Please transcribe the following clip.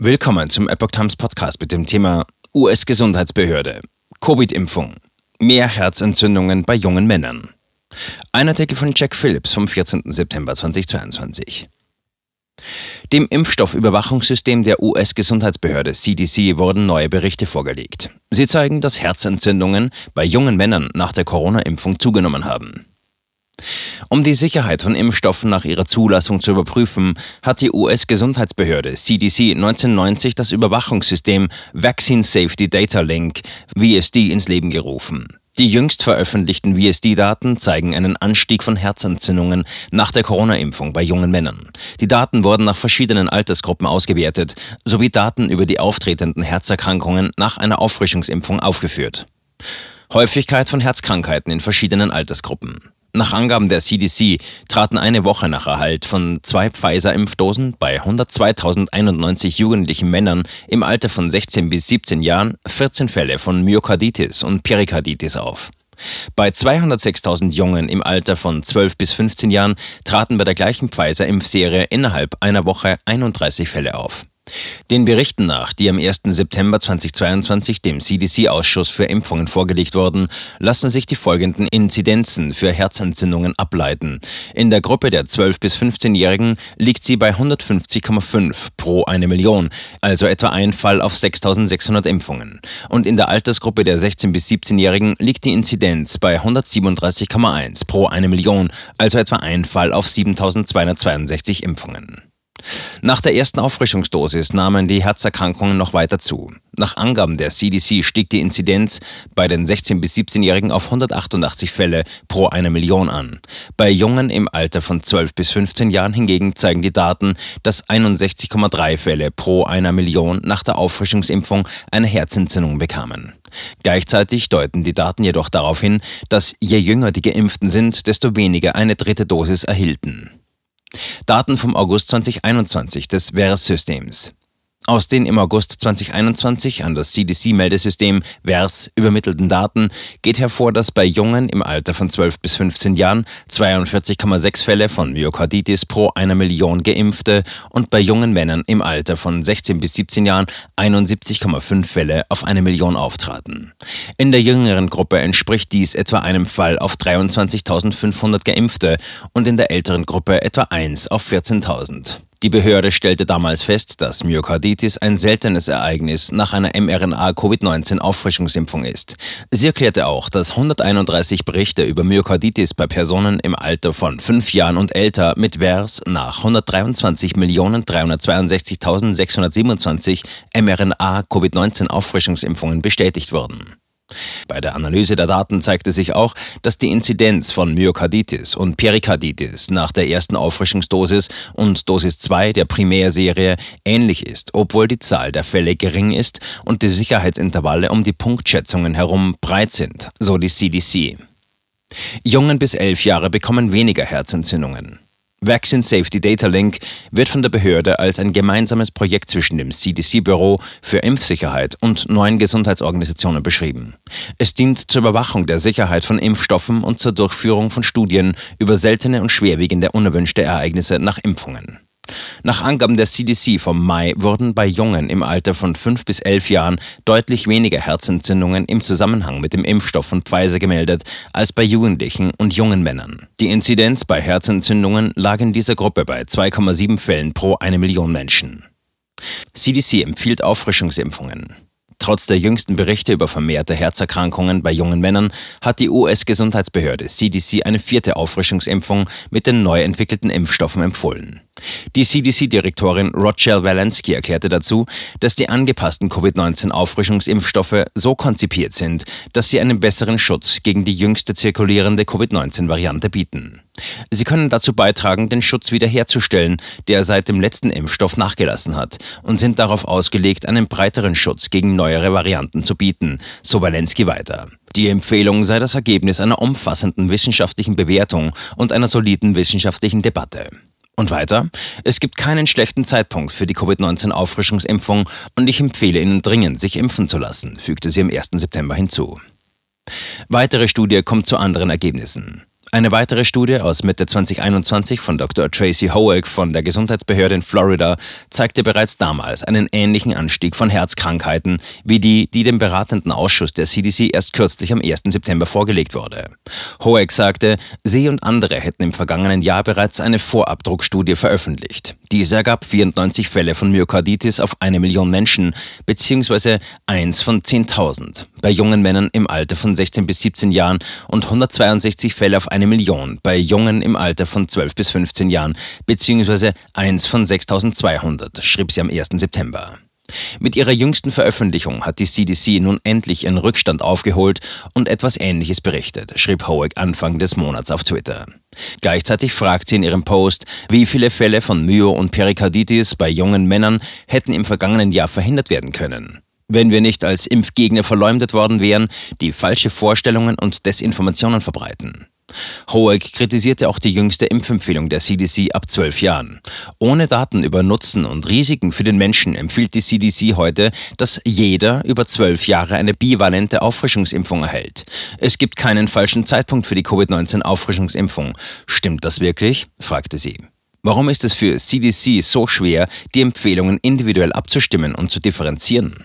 Willkommen zum Epoch Times Podcast mit dem Thema US-Gesundheitsbehörde. Covid-Impfung. Mehr Herzentzündungen bei jungen Männern. Ein Artikel von Jack Phillips vom 14. September 2022. Dem Impfstoffüberwachungssystem der US-Gesundheitsbehörde CDC wurden neue Berichte vorgelegt. Sie zeigen, dass Herzentzündungen bei jungen Männern nach der Corona-Impfung zugenommen haben. Um die Sicherheit von Impfstoffen nach ihrer Zulassung zu überprüfen, hat die US-Gesundheitsbehörde CDC 1990 das Überwachungssystem Vaccine Safety Data Link VSD ins Leben gerufen. Die jüngst veröffentlichten VSD-Daten zeigen einen Anstieg von Herzentzündungen nach der Corona-Impfung bei jungen Männern. Die Daten wurden nach verschiedenen Altersgruppen ausgewertet, sowie Daten über die auftretenden Herzerkrankungen nach einer Auffrischungsimpfung aufgeführt. Häufigkeit von Herzkrankheiten in verschiedenen Altersgruppen. Nach Angaben der CDC traten eine Woche nach Erhalt von zwei Pfizer-Impfdosen bei 102.091 jugendlichen Männern im Alter von 16 bis 17 Jahren 14 Fälle von Myokarditis und Perikarditis auf. Bei 206.000 Jungen im Alter von 12 bis 15 Jahren traten bei der gleichen Pfizer-Impfserie innerhalb einer Woche 31 Fälle auf. Den Berichten nach, die am 1. September 2022 dem CDC-Ausschuss für Impfungen vorgelegt wurden, lassen sich die folgenden Inzidenzen für Herzentzündungen ableiten. In der Gruppe der 12- bis 15-Jährigen liegt sie bei 150,5 pro eine Million, also etwa ein Fall auf 6600 Impfungen. Und in der Altersgruppe der 16- bis 17-Jährigen liegt die Inzidenz bei 137,1 pro eine Million, also etwa ein Fall auf 7262 Impfungen. Nach der ersten Auffrischungsdosis nahmen die Herzerkrankungen noch weiter zu. Nach Angaben der CDC stieg die Inzidenz bei den 16- bis 17-Jährigen auf 188 Fälle pro einer Million an. Bei Jungen im Alter von 12 bis 15 Jahren hingegen zeigen die Daten, dass 61,3 Fälle pro einer Million nach der Auffrischungsimpfung eine Herzentzündung bekamen. Gleichzeitig deuten die Daten jedoch darauf hin, dass je jünger die Geimpften sind, desto weniger eine dritte Dosis erhielten. Daten vom August 2021 des VERS-Systems. Aus den im August 2021 an das CDC-Meldesystem VERS übermittelten Daten geht hervor, dass bei Jungen im Alter von 12 bis 15 Jahren 42,6 Fälle von Myokarditis pro einer Million Geimpfte und bei jungen Männern im Alter von 16 bis 17 Jahren 71,5 Fälle auf eine Million auftraten. In der jüngeren Gruppe entspricht dies etwa einem Fall auf 23.500 Geimpfte und in der älteren Gruppe etwa 1 auf 14.000. Die Behörde stellte damals fest, dass Myokarditis ein seltenes Ereignis nach einer mRNA-Covid-19-Auffrischungsimpfung ist. Sie erklärte auch, dass 131 Berichte über Myokarditis bei Personen im Alter von fünf Jahren und älter mit VERS nach 123.362.627 mRNA-Covid-19-Auffrischungsimpfungen bestätigt wurden. Bei der Analyse der Daten zeigte sich auch, dass die Inzidenz von Myokarditis und Perikarditis nach der ersten Auffrischungsdosis und Dosis 2 der Primärserie ähnlich ist, obwohl die Zahl der Fälle gering ist und die Sicherheitsintervalle um die Punktschätzungen herum breit sind, so die CDC. Jungen bis elf Jahre bekommen weniger Herzentzündungen. Vaccine Safety Data Link wird von der Behörde als ein gemeinsames Projekt zwischen dem CDC-Büro für Impfsicherheit und neuen Gesundheitsorganisationen beschrieben. Es dient zur Überwachung der Sicherheit von Impfstoffen und zur Durchführung von Studien über seltene und schwerwiegende unerwünschte Ereignisse nach Impfungen. Nach Angaben der CDC vom Mai wurden bei Jungen im Alter von 5 bis 11 Jahren deutlich weniger Herzentzündungen im Zusammenhang mit dem Impfstoff von Pfizer gemeldet als bei Jugendlichen und jungen Männern. Die Inzidenz bei Herzentzündungen lag in dieser Gruppe bei 2,7 Fällen pro eine Million Menschen. CDC empfiehlt Auffrischungsimpfungen. Trotz der jüngsten Berichte über vermehrte Herzerkrankungen bei jungen Männern hat die US-Gesundheitsbehörde CDC eine vierte Auffrischungsimpfung mit den neu entwickelten Impfstoffen empfohlen. Die CDC-Direktorin Rochelle Walensky erklärte dazu, dass die angepassten Covid-19-Auffrischungsimpfstoffe so konzipiert sind, dass sie einen besseren Schutz gegen die jüngste zirkulierende Covid-19-Variante bieten. Sie können dazu beitragen, den Schutz wiederherzustellen, der seit dem letzten Impfstoff nachgelassen hat, und sind darauf ausgelegt, einen breiteren Schutz gegen neuere Varianten zu bieten, so Walensky weiter. Die Empfehlung sei das Ergebnis einer umfassenden wissenschaftlichen Bewertung und einer soliden wissenschaftlichen Debatte. Und weiter, es gibt keinen schlechten Zeitpunkt für die Covid-19-Auffrischungsimpfung und ich empfehle Ihnen dringend, sich impfen zu lassen, fügte sie am 1. September hinzu. Weitere Studie kommt zu anderen Ergebnissen. Eine weitere Studie aus Mitte 2021 von Dr. Tracy Hoek von der Gesundheitsbehörde in Florida zeigte bereits damals einen ähnlichen Anstieg von Herzkrankheiten wie die, die dem beratenden Ausschuss der CDC erst kürzlich am 1. September vorgelegt wurde. Hoek sagte, sie und andere hätten im vergangenen Jahr bereits eine Vorabdruckstudie veröffentlicht. Diese ergab 94 Fälle von Myokarditis auf eine Million Menschen, beziehungsweise eins von 10.000 bei jungen Männern im Alter von 16 bis 17 Jahren und 162 Fälle auf eine Million bei Jungen im Alter von 12 bis 15 Jahren, beziehungsweise eins von 6200, schrieb sie am 1. September. Mit ihrer jüngsten Veröffentlichung hat die CDC nun endlich ihren Rückstand aufgeholt und etwas Ähnliches berichtet, schrieb Hoek Anfang des Monats auf Twitter. Gleichzeitig fragt sie in ihrem Post, wie viele Fälle von Myo- und Perikarditis bei jungen Männern hätten im vergangenen Jahr verhindert werden können wenn wir nicht als Impfgegner verleumdet worden wären, die falsche Vorstellungen und Desinformationen verbreiten. Hoek kritisierte auch die jüngste Impfempfehlung der CDC ab zwölf Jahren. Ohne Daten über Nutzen und Risiken für den Menschen empfiehlt die CDC heute, dass jeder über zwölf Jahre eine bivalente Auffrischungsimpfung erhält. Es gibt keinen falschen Zeitpunkt für die Covid-19-Auffrischungsimpfung. Stimmt das wirklich? fragte sie. Warum ist es für CDC so schwer, die Empfehlungen individuell abzustimmen und zu differenzieren?